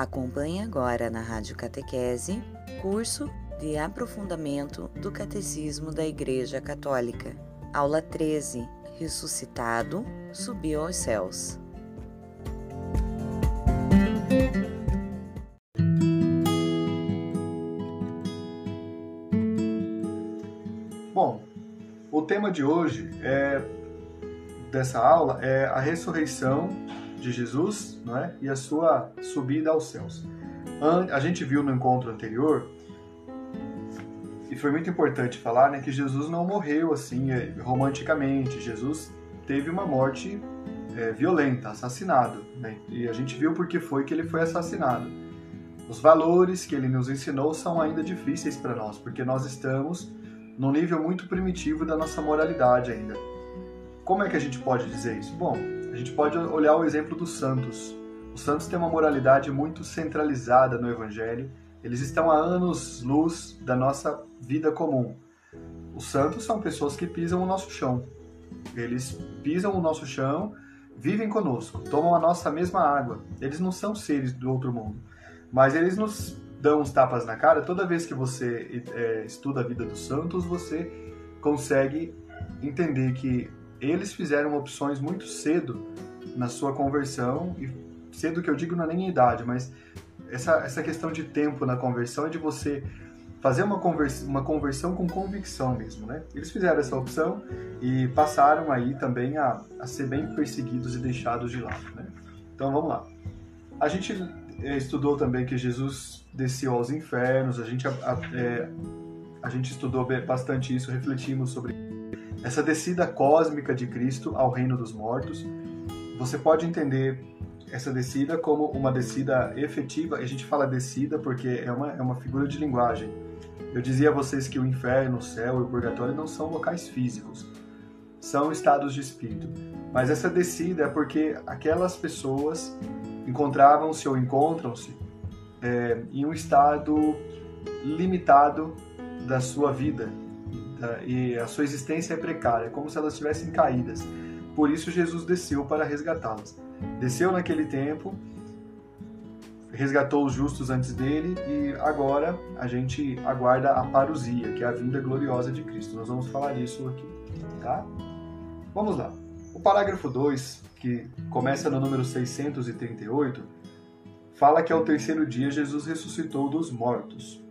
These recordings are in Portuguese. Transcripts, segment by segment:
Acompanhe agora na Rádio Catequese curso de aprofundamento do Catecismo da Igreja Católica. Aula 13. Ressuscitado, subiu aos céus. Bom, o tema de hoje é dessa aula é a ressurreição de Jesus não é? e a sua subida aos céus. A gente viu no encontro anterior, e foi muito importante falar né, que Jesus não morreu assim é, romanticamente. Jesus teve uma morte é, violenta, assassinado. Né? E a gente viu porque foi que ele foi assassinado. Os valores que ele nos ensinou são ainda difíceis para nós, porque nós estamos num nível muito primitivo da nossa moralidade ainda. Como é que a gente pode dizer isso? Bom, a gente pode olhar o exemplo dos santos. Os santos têm uma moralidade muito centralizada no Evangelho. Eles estão a anos-luz da nossa vida comum. Os santos são pessoas que pisam o nosso chão. Eles pisam o nosso chão, vivem conosco, tomam a nossa mesma água. Eles não são seres do outro mundo, mas eles nos dão uns tapas na cara. Toda vez que você é, estuda a vida dos santos, você consegue entender que eles fizeram opções muito cedo na sua conversão, e cedo que eu digo não é nem idade, mas essa, essa questão de tempo na conversão é de você fazer uma, convers, uma conversão com convicção mesmo, né? Eles fizeram essa opção e passaram aí também a, a ser bem perseguidos e deixados de lado, né? Então vamos lá. A gente eh, estudou também que Jesus desceu aos infernos, a gente, a, a, é, a gente estudou bastante isso, refletimos sobre essa descida cósmica de Cristo ao reino dos mortos. Você pode entender essa descida como uma descida efetiva. A gente fala descida porque é uma, é uma figura de linguagem. Eu dizia a vocês que o inferno, o céu e o purgatório não são locais físicos, são estados de espírito. Mas essa descida é porque aquelas pessoas encontravam-se ou encontram-se é, em um estado limitado da sua vida, e a sua existência é precária, é como se elas estivessem caídas. Por isso Jesus desceu para resgatá-las. Desceu naquele tempo, resgatou os justos antes dele e agora a gente aguarda a parousia, que é a vinda gloriosa de Cristo. Nós vamos falar isso aqui, tá? Vamos lá. O parágrafo 2, que começa no número 638, fala que ao terceiro dia Jesus ressuscitou dos mortos.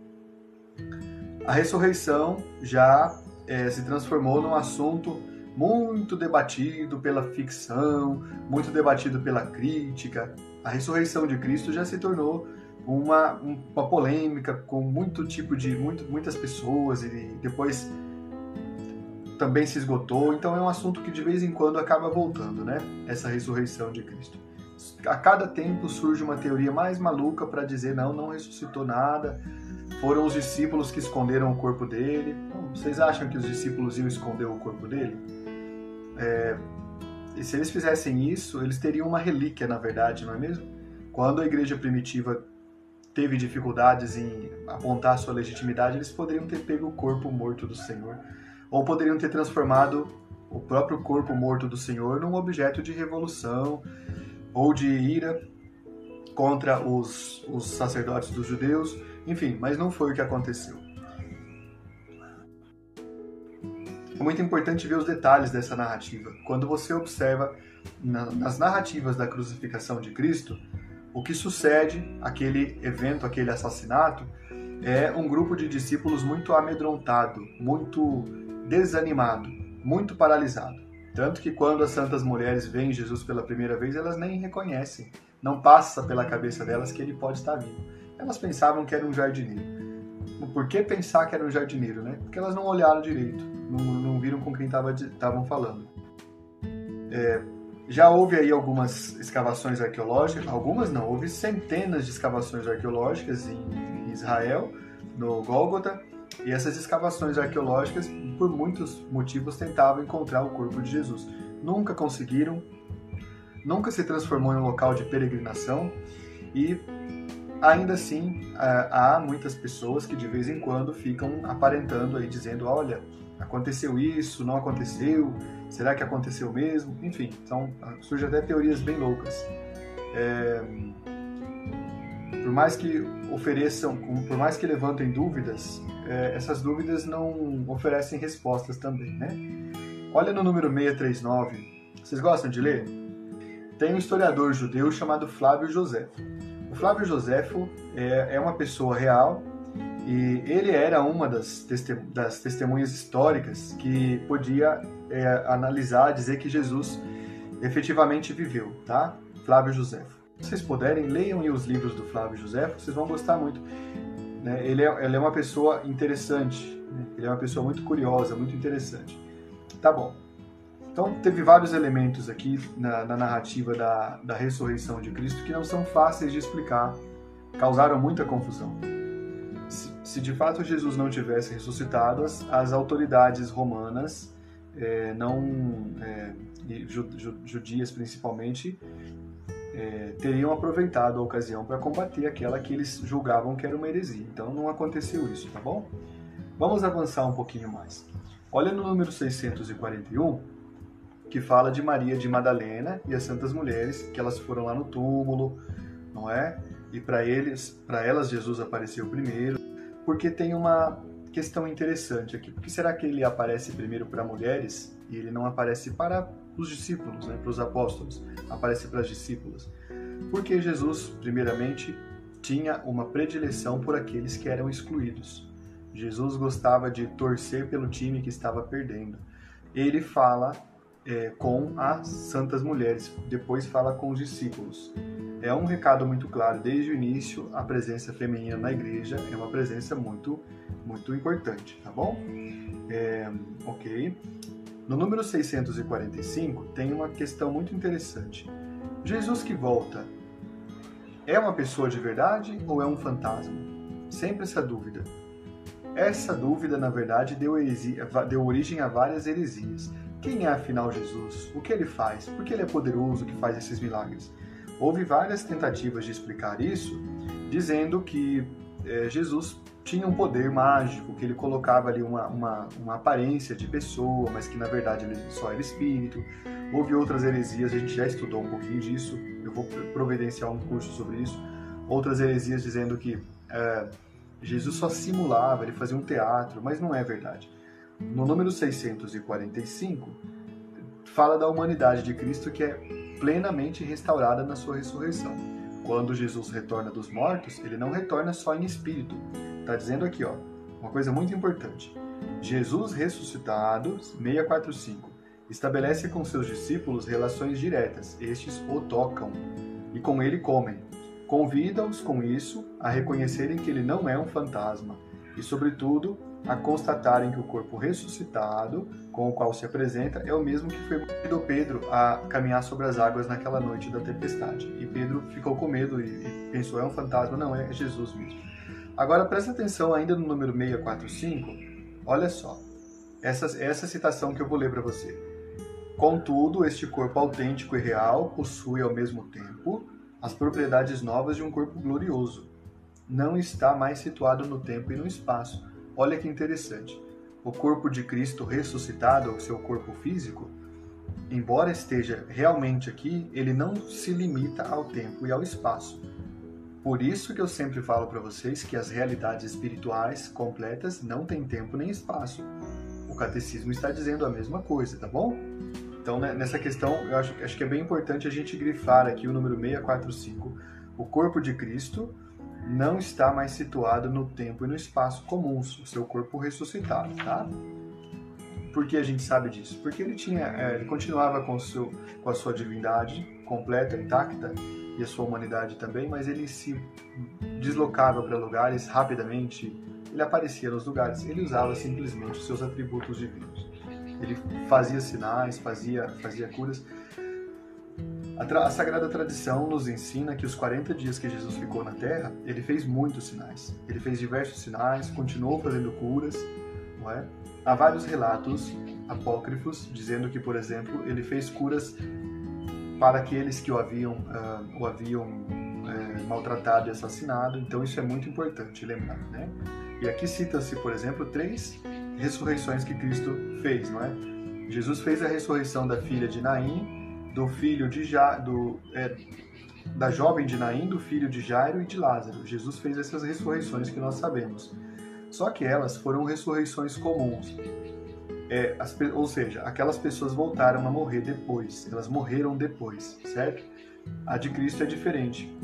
A ressurreição já é, se transformou num assunto muito debatido pela ficção, muito debatido pela crítica. A ressurreição de Cristo já se tornou uma, uma polêmica com muito tipo de muito, muitas pessoas e depois também se esgotou. Então é um assunto que de vez em quando acaba voltando, né? Essa ressurreição de Cristo. A cada tempo surge uma teoria mais maluca para dizer não, não ressuscitou nada, foram os discípulos que esconderam o corpo dele. Vocês acham que os discípulos iam esconder o corpo dele? É, e se eles fizessem isso, eles teriam uma relíquia, na verdade, não é mesmo? Quando a igreja primitiva teve dificuldades em apontar sua legitimidade, eles poderiam ter pego o corpo morto do Senhor, ou poderiam ter transformado o próprio corpo morto do Senhor num objeto de revolução ou de ira contra os, os sacerdotes dos judeus enfim, mas não foi o que aconteceu. É muito importante ver os detalhes dessa narrativa. Quando você observa nas narrativas da crucificação de Cristo, o que sucede aquele evento, aquele assassinato, é um grupo de discípulos muito amedrontado, muito desanimado, muito paralisado. Tanto que quando as santas mulheres veem Jesus pela primeira vez, elas nem reconhecem. Não passa pela cabeça delas que ele pode estar vivo elas pensavam que era um jardineiro. Por que pensar que era um jardineiro, né? Porque elas não olharam direito, não, não viram com quem estavam falando. É, já houve aí algumas escavações arqueológicas, algumas não, houve centenas de escavações arqueológicas em Israel, no Gólgota, e essas escavações arqueológicas, por muitos motivos, tentavam encontrar o corpo de Jesus. Nunca conseguiram, nunca se transformou em um local de peregrinação e ainda assim há muitas pessoas que de vez em quando ficam aparentando aí dizendo olha aconteceu isso não aconteceu será que aconteceu mesmo enfim então surgem até teorias bem loucas é... por mais que ofereçam, por mais que levantem dúvidas, é, essas dúvidas não oferecem respostas também, né? Olha no número 639. Vocês gostam de ler? Tem um historiador judeu chamado Flávio Joséfo. Flávio Joséfo é, é uma pessoa real e ele era uma das, das testemunhas históricas que podia é, analisar, dizer que Jesus efetivamente viveu, tá? Flávio Joséfo. Se vocês puderem, leiam os livros do Flávio Joséfo, vocês vão gostar muito. Né? Ele, é, ele é uma pessoa interessante, né? ele é uma pessoa muito curiosa, muito interessante. Tá bom. Então, teve vários elementos aqui na, na narrativa da, da ressurreição de Cristo que não são fáceis de explicar, causaram muita confusão. Se, se de fato Jesus não tivesse ressuscitado, as, as autoridades romanas, é, não é, judias principalmente, é, teriam aproveitado a ocasião para combater aquela que eles julgavam que era uma heresia. Então não aconteceu isso, tá bom? Vamos avançar um pouquinho mais. Olha no número 641, que fala de Maria de Madalena e as santas mulheres, que elas foram lá no túmulo, não é? E para eles, para elas Jesus apareceu primeiro, porque tem uma questão interessante aqui. Porque será que ele aparece primeiro para mulheres e ele não aparece para os discípulos, né, para os apóstolos, aparece para as discípulas. Porque Jesus, primeiramente, tinha uma predileção por aqueles que eram excluídos. Jesus gostava de torcer pelo time que estava perdendo. Ele fala é, com as santas mulheres, depois fala com os discípulos. É um recado muito claro, desde o início, a presença feminina na igreja é uma presença muito, muito importante, tá bom? É, ok. No número 645 tem uma questão muito interessante. Jesus que volta é uma pessoa de verdade ou é um fantasma? Sempre essa dúvida. Essa dúvida, na verdade, deu, heresia, deu origem a várias heresias. Quem é afinal Jesus? O que ele faz? Por que ele é poderoso que faz esses milagres? Houve várias tentativas de explicar isso, dizendo que é, Jesus tinha um poder mágico, que ele colocava ali uma, uma, uma, aparência de pessoa, mas que na verdade ele só era espírito. Houve outras heresias, a gente já estudou um pouquinho disso, eu vou providenciar um curso sobre isso. Outras heresias dizendo que é, Jesus só simulava, ele fazia um teatro, mas não é verdade. No número 645, fala da humanidade de Cristo que é plenamente restaurada na sua ressurreição. Quando Jesus retorna dos mortos, ele não retorna só em espírito, Está dizendo aqui, ó, uma coisa muito importante. Jesus ressuscitado, 645, estabelece com seus discípulos relações diretas. Estes o tocam e com ele comem. Convida-os com isso a reconhecerem que ele não é um fantasma e, sobretudo, a constatarem que o corpo ressuscitado, com o qual se apresenta, é o mesmo que permitiu Pedro a caminhar sobre as águas naquela noite da tempestade. E Pedro ficou com medo e pensou: é um fantasma? Não, é Jesus mesmo. Agora presta atenção ainda no número 645. Olha só. Essa, essa citação que eu vou ler para você. Contudo, este corpo autêntico e real possui ao mesmo tempo as propriedades novas de um corpo glorioso. Não está mais situado no tempo e no espaço. Olha que interessante. O corpo de Cristo ressuscitado, o seu corpo físico, embora esteja realmente aqui, ele não se limita ao tempo e ao espaço por isso que eu sempre falo para vocês que as realidades espirituais completas não têm tempo nem espaço. O catecismo está dizendo a mesma coisa, tá bom? Então, né, nessa questão, eu acho, acho que é bem importante a gente grifar aqui o número 645. O corpo de Cristo não está mais situado no tempo e no espaço comuns, o seu corpo ressuscitado, tá? Por que a gente sabe disso? Porque ele tinha, é, ele continuava com, seu, com a sua divindade completa, intacta, e a sua humanidade também, mas ele se deslocava para lugares rapidamente, ele aparecia nos lugares, ele usava simplesmente os seus atributos divinos. Ele fazia sinais, fazia, fazia curas. A, a, Sagrada Tradição nos ensina que os 40 dias que Jesus ficou na Terra, ele fez muitos sinais. Ele fez diversos sinais, continuou fazendo curas, não é? Há vários relatos apócrifos dizendo que, por exemplo, ele fez curas para aqueles que o haviam, uh, o haviam uh, maltratado e assassinado. Então isso é muito importante lembrar, né? E aqui cita-se, por exemplo, três ressurreições que Cristo fez, não é? Jesus fez a ressurreição da filha de Naim, do filho de ja, do, é, da jovem de Naim, do filho de Jairo e de Lázaro. Jesus fez essas ressurreições que nós sabemos. Só que elas foram ressurreições comuns. É, as, ou seja, aquelas pessoas voltaram a morrer depois. Elas morreram depois, certo? A de Cristo é diferente.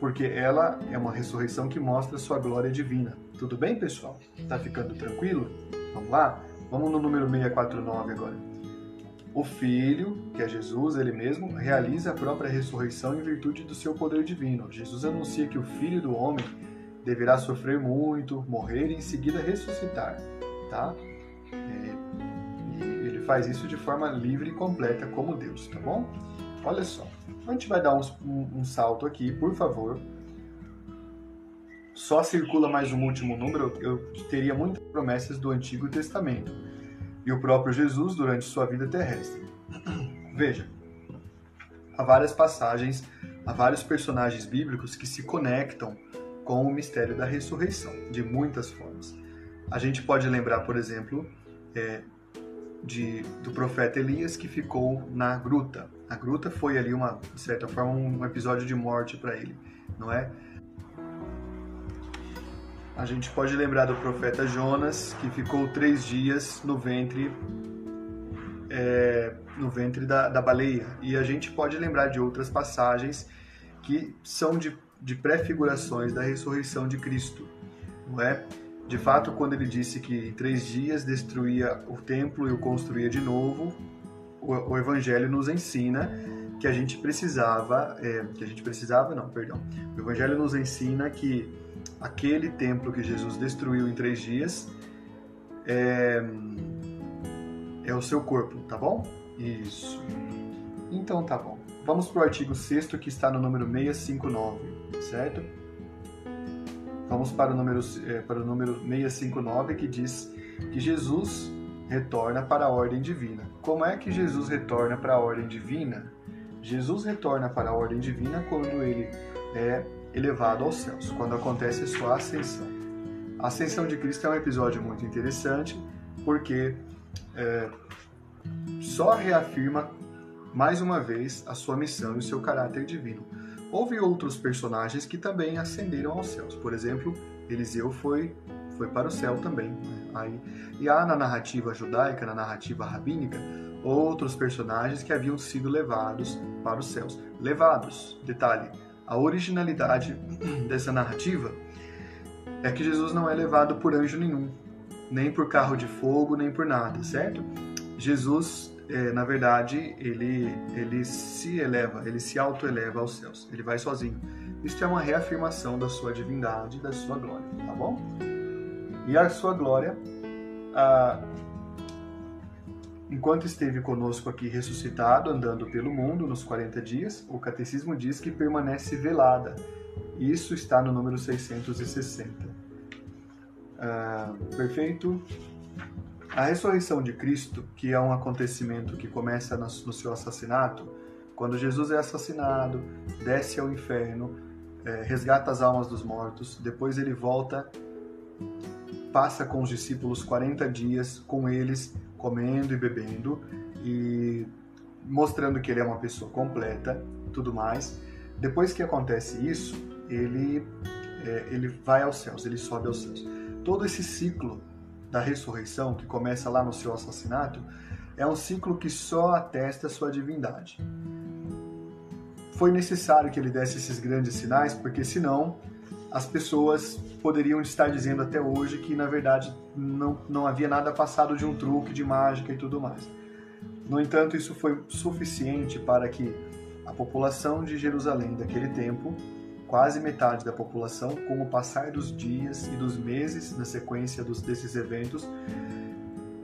Porque ela é uma ressurreição que mostra sua glória divina. Tudo bem, pessoal? Tá ficando tranquilo? Vamos lá? Vamos no número 649 agora. O Filho, que é Jesus, ele mesmo, realiza a própria ressurreição em virtude do seu poder divino. Jesus anuncia que o Filho do Homem deverá sofrer muito, morrer e em seguida ressuscitar, tá? E ele faz isso de forma livre e completa como Deus, tá bom? Olha só, a gente vai dar um, um, um salto aqui, por favor. Só circula mais um último número, eu teria muitas promessas do Antigo Testamento e o próprio Jesus durante sua vida terrestre. Veja, há várias passagens, há vários personagens bíblicos que se conectam com o mistério da ressurreição, de muitas formas. A gente pode lembrar, por exemplo, é, de, do profeta Elias que ficou na gruta. A gruta foi ali, uma, de certa forma, um episódio de morte para ele, não é? A gente pode lembrar do profeta Jonas, que ficou três dias no ventre é, no ventre da, da baleia. E a gente pode lembrar de outras passagens que são de, de prefigurações da ressurreição de Cristo, não é? De fato, quando ele disse que em três dias destruía o templo e o construía de novo, o, o Evangelho nos ensina que a gente precisava, é, que a gente precisava, não, perdão, o Evangelho nos ensina que aquele templo que Jesus destruiu em três dias é, é o seu corpo, tá bom? Isso. Então tá bom. Vamos para o artigo 6 que está no número 659, certo? Vamos para o número, é, para o número 659 que diz que Jesus retorna para a ordem divina. Como é que Jesus retorna para a ordem divina? Jesus retorna para a ordem divina quando ele é elevado aos céus, quando acontece a sua ascensão. A ascensão de Cristo é um episódio muito interessante, porque é, só reafirma mais uma vez a sua missão e o seu caráter divino. Houve outros personagens que também ascenderam aos céus. Por exemplo, Eliseu foi foi para o céu também. Né? Aí, e há na narrativa judaica, na narrativa rabínica, outros personagens que haviam sido levados para os céus. Levados, detalhe, a originalidade dessa narrativa é que Jesus não é levado por anjo nenhum, nem por carro de fogo, nem por nada, certo? Jesus, é, na verdade, ele, ele se eleva, ele se autoeleva aos céus, ele vai sozinho. Isso é uma reafirmação da sua divindade, da sua glória, tá bom? E a sua glória, a, Enquanto esteve conosco aqui ressuscitado, andando pelo mundo nos 40 dias, o catecismo diz que permanece velada. Isso está no número 660. Ah, perfeito? A ressurreição de Cristo, que é um acontecimento que começa no seu assassinato, quando Jesus é assassinado, desce ao inferno, é, resgata as almas dos mortos, depois ele volta, passa com os discípulos 40 dias com eles comendo e bebendo e mostrando que ele é uma pessoa completa, tudo mais. Depois que acontece isso, ele é, ele vai aos céus, ele sobe aos céus. Todo esse ciclo da ressurreição que começa lá no seu assassinato é um ciclo que só atesta sua divindade. Foi necessário que ele desse esses grandes sinais, porque senão as pessoas poderiam estar dizendo até hoje que na verdade não, não havia nada passado de um truque de mágica e tudo mais. No entanto, isso foi suficiente para que a população de Jerusalém daquele tempo, quase metade da população, com o passar dos dias e dos meses na sequência dos, desses eventos,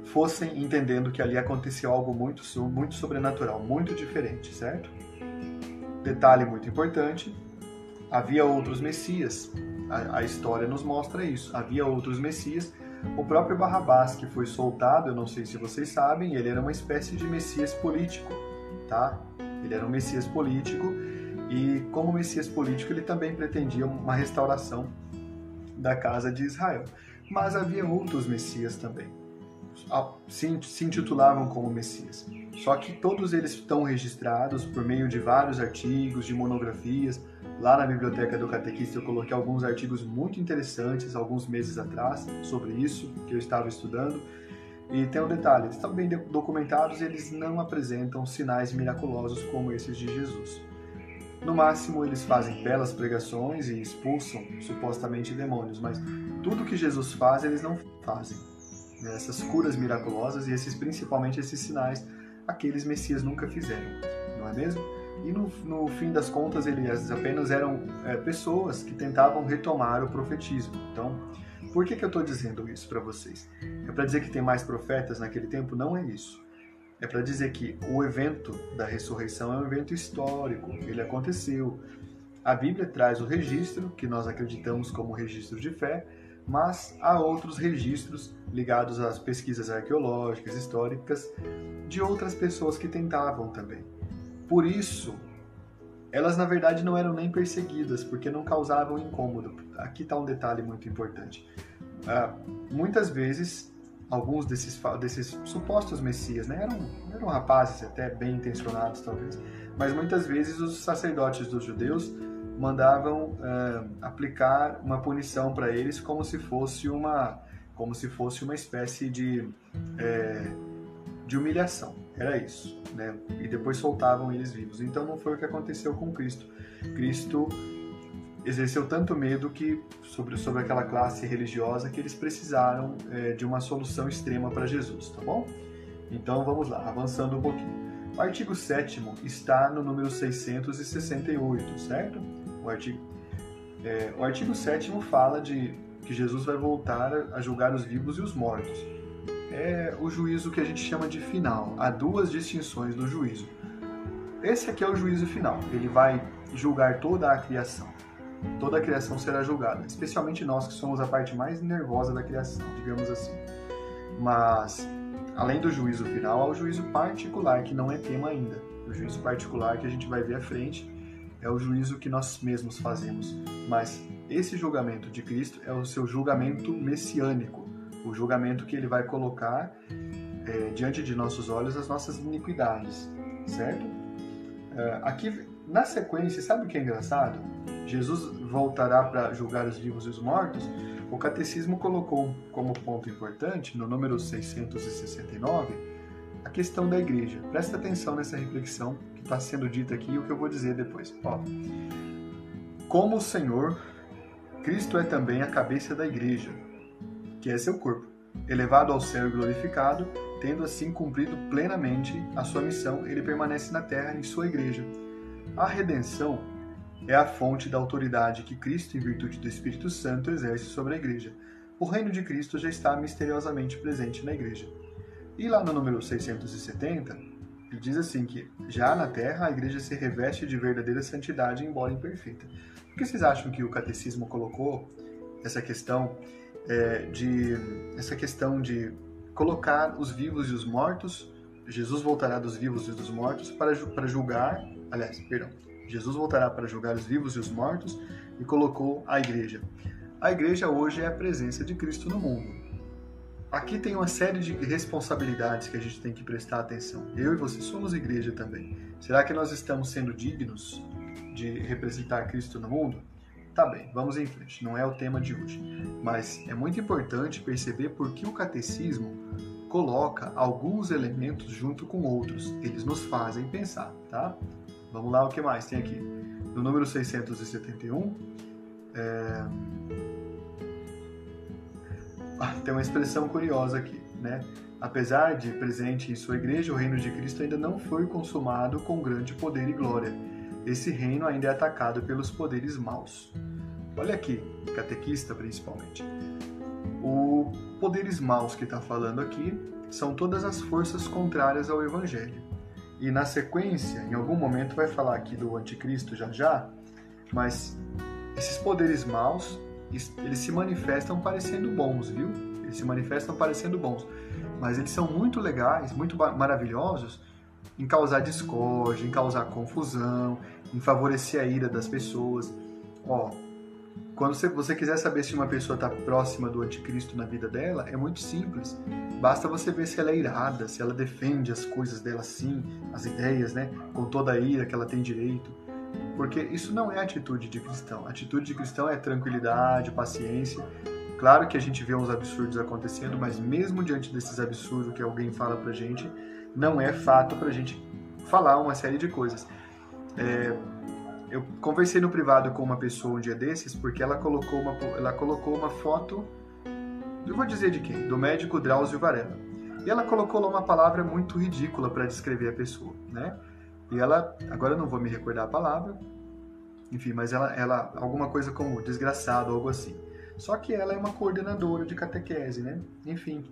fossem entendendo que ali aconteceu algo muito, muito sobrenatural, muito diferente, certo? Detalhe muito importante: havia outros messias. A, a, história nos mostra isso. Havia outros messias. O próprio Barrabás, que foi soltado, eu não sei se vocês sabem, ele era uma espécie de messias político, tá? Ele era um messias político e, como messias político, ele também pretendia uma restauração da casa de Israel. Mas havia outros messias também. Se, intitulavam como Messias. Só que todos eles estão registrados por meio de vários artigos, de monografias. Lá na biblioteca do Catequista eu coloquei alguns artigos muito interessantes, alguns meses atrás, sobre isso, que eu estava estudando. E tem um detalhe, eles estão bem documentados e eles não apresentam sinais miraculosos como esses de Jesus. No máximo, eles fazem belas pregações e expulsam supostamente demônios, mas tudo que Jesus faz, eles não fazem. Né? Essas curas miraculosas e esses principalmente esses sinais, aqueles Messias nunca fizeram, não é mesmo? E no, no fim das contas, eles apenas eram é, pessoas que tentavam retomar o profetismo. Então, por que, que eu estou dizendo isso para vocês? É para dizer que tem mais profetas naquele tempo? Não é isso. É para dizer que o evento da ressurreição é um evento histórico, ele aconteceu. A Bíblia traz o registro, que nós acreditamos como registro de fé, mas há outros registros ligados às pesquisas arqueológicas, históricas, de outras pessoas que tentavam também. Por isso, elas na verdade não eram nem perseguidas, porque não causavam incômodo. Aqui está um detalhe muito importante. Uh, muitas vezes, alguns desses, desses supostos messias né, eram, eram rapazes até bem intencionados, talvez, mas muitas vezes os sacerdotes dos judeus mandavam uh, aplicar uma punição para eles como se fosse uma como se fosse uma espécie de é, de humilhação. Era isso né? E depois soltavam eles vivos. Então não foi o que aconteceu com Cristo. Cristo exerceu tanto medo que sobre sobre aquela classe religiosa que eles precisaram é, de uma solução extrema para Jesus tá bom? Então vamos lá avançando um pouquinho. O artigo 7 está no número 668, certo? O artigo, é, o artigo 7 fala de que Jesus vai voltar a julgar os vivos e os mortos. É o juízo que a gente chama de final. Há duas distinções do juízo. Esse aqui é o juízo final. Ele vai julgar toda a criação. Toda a criação será julgada, especialmente nós que somos a parte mais nervosa da criação, digamos assim. Mas, além do juízo final, há o juízo particular, que não é tema ainda. O juízo particular que a gente vai ver à frente é o juízo que nós mesmos fazemos, mas esse julgamento de Cristo é o seu julgamento messiânico, o julgamento que ele vai colocar é, diante de nossos olhos as nossas iniquidades, certo? É, aqui na sequência, sabe o que é engraçado? Jesus voltará para julgar os vivos e os mortos. O catecismo colocou como ponto importante, no número 669, a questão da igreja. Presta atenção nessa reflexão que está sendo dita aqui e o que eu vou dizer depois. Ó, como o Senhor, Cristo é também a cabeça da igreja, que é seu corpo, elevado ao céu e glorificado, tendo assim cumprido plenamente a sua missão, ele permanece na terra em sua igreja. A redenção é a fonte da autoridade que Cristo, em virtude do Espírito Santo, exerce sobre a igreja. O reino de Cristo já está misteriosamente presente na igreja. E lá no número 670, ele diz assim que já na terra a igreja se reveste de verdadeira santidade, embora imperfeita. Por que vocês acham que o catecismo colocou essa questão é, de essa questão de colocar os vivos e os mortos? Jesus voltará dos vivos e dos mortos para, para julgar, aliás, perdão, Jesus voltará para julgar os vivos e os mortos e colocou a igreja. A igreja hoje é a presença de Cristo no mundo aqui tem uma série de responsabilidades que a gente tem que prestar atenção. Eu e você somos igreja também. Será que nós estamos sendo dignos de representar Cristo no mundo? Tá bem, vamos em frente. Não é o tema de hoje. Mas é muito importante perceber por que o catecismo coloca alguns elementos junto com outros. Eles nos fazem pensar, tá? Vamos lá, o que mais tem aqui? No número 671, é tem uma expressão curiosa aqui, né? Apesar de presente em sua igreja, o reino de Cristo ainda não foi consumado com grande poder e glória. Esse reino ainda é atacado pelos poderes maus. Olha aqui, catequista principalmente. O poderes maus que está falando aqui são todas as forças contrárias ao evangelho. E na sequência, em algum momento vai falar aqui do anticristo já já, mas esses poderes maus eles se manifestam parecendo bons, viu? Eles se manifestam parecendo bons. Mas eles são muito legais, muito maravilhosos em causar discórdia, em causar confusão, em favorecer a ira das pessoas. Ó, quando você, você quiser saber se uma pessoa está próxima do anticristo na vida dela, é muito simples. Basta você ver se ela é irada, se ela defende as coisas dela sim, as ideias, né, com toda a ira que ela tem direito. Porque isso não é atitude de cristão. Atitude de cristão é tranquilidade, paciência. Claro que a gente vê uns absurdos acontecendo, mas mesmo diante desses absurdos que alguém fala pra gente, não é fato pra gente falar uma série de coisas. É, eu conversei no privado com uma pessoa um dia desses porque ela colocou uma, ela colocou uma foto, eu vou dizer de quem? Do médico Drauzio Varela. E ela colocou lá uma palavra muito ridícula para descrever a pessoa, né? E ela, agora eu não vou me recordar a palavra, enfim, mas ela, ela alguma coisa como desgraçado, algo assim. Só que ela é uma coordenadora de catequese, né? Enfim.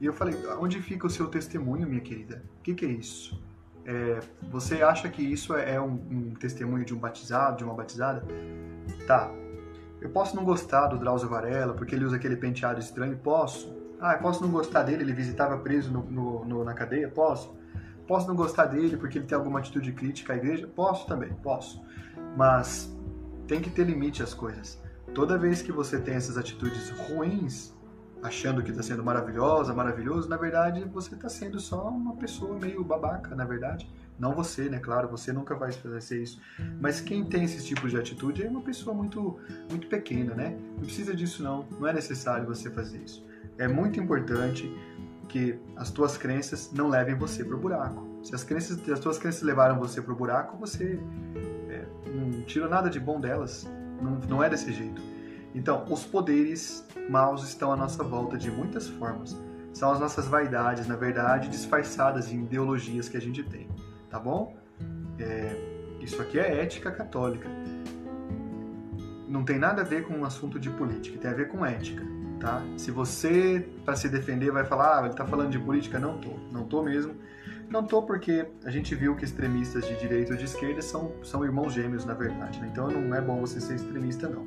E eu falei, onde fica o seu testemunho, minha querida? O que, que é isso? É, você acha que isso é, é um, um, testemunho de um batizado, de uma batizada? Tá. Eu posso não gostar do Drauzio Varela porque ele usa aquele penteado estranho? Posso. Ah, eu posso não gostar dele, ele visitava preso no, no, no, na cadeia? Posso. Posso não gostar dele porque ele tem alguma atitude crítica à igreja? Posso também, posso. Mas tem que ter limite às coisas. Toda vez que você tem essas atitudes ruins, achando que está sendo maravilhosa, maravilhoso, na verdade você está sendo só uma pessoa meio babaca, na verdade. Não você, né? Claro, você nunca vai fazer isso. Mas quem tem esse tipo de atitude é uma pessoa muito, muito pequena, né? Não precisa disso não. Não é necessário você fazer isso. É muito importante que as tuas crenças não levem você para o buraco. Se as, crenças, as tuas crenças levaram você para o buraco, você é, não tira nada de bom delas. Não, não é desse jeito. Então, os poderes maus estão à nossa volta de muitas formas. São as nossas vaidades, na verdade, disfarçadas em ideologias que a gente tem, tá bom? É, isso aqui é ética católica. Não tem nada a ver com um assunto de política, tem a ver com ética, tá? Se você, para se defender, vai falar, ah, ele tá falando de política, não tô, não tô mesmo. Não tô porque a gente viu que extremistas de direita ou de esquerda são, são irmãos gêmeos, na verdade, né? Então não é bom você ser extremista, não,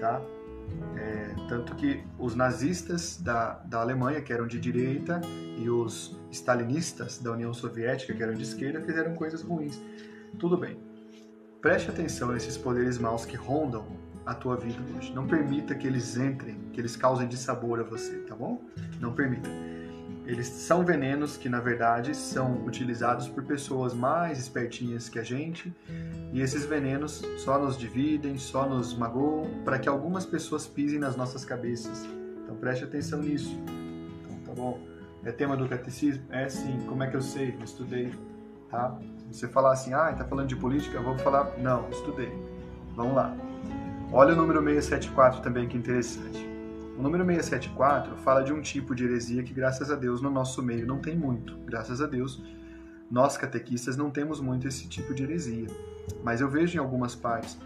tá? É, tanto que os nazistas da, da Alemanha, que eram de direita, e os stalinistas da União Soviética, que eram de esquerda, fizeram coisas ruins. Tudo bem. Preste atenção nesses poderes maus que rondam a tua vida hoje. Não permita que eles entrem, que eles causem dissabor a você, tá bom? Não permita. Eles são venenos que, na verdade, são utilizados por pessoas mais espertinhas que a gente, e esses venenos só nos dividem, só nos magoam, para que algumas pessoas pisem nas nossas cabeças. Então preste atenção nisso. Então, tá bom? É tema do catecismo? É sim. Como é que eu sei? Eu estudei. Tá? Se você falar assim, ah, tá falando de política, eu vou falar, não, estudei. Vamos lá. Olha o número 674 também, que interessante. O número 674 fala de um tipo de heresia que, graças a Deus, no nosso meio não tem muito. Graças a Deus, nós catequistas não temos muito esse tipo de heresia. Mas eu vejo em algumas partes.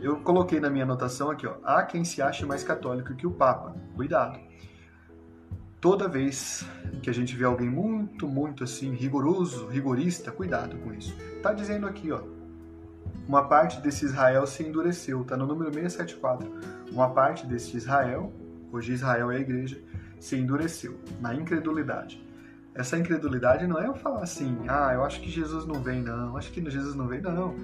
Eu coloquei na minha anotação aqui, ó. Há quem se ache mais católico que o Papa. Cuidado. Toda vez que a gente vê alguém muito, muito assim, rigoroso, rigorista, cuidado com isso. Tá dizendo aqui, ó. Uma parte desse Israel se endureceu, tá no número 674. Uma parte desse Israel Hoje Israel é a igreja, se endureceu na incredulidade. Essa incredulidade não é eu falar assim, ah, eu acho que Jesus não vem, não, acho que Jesus não vem, não.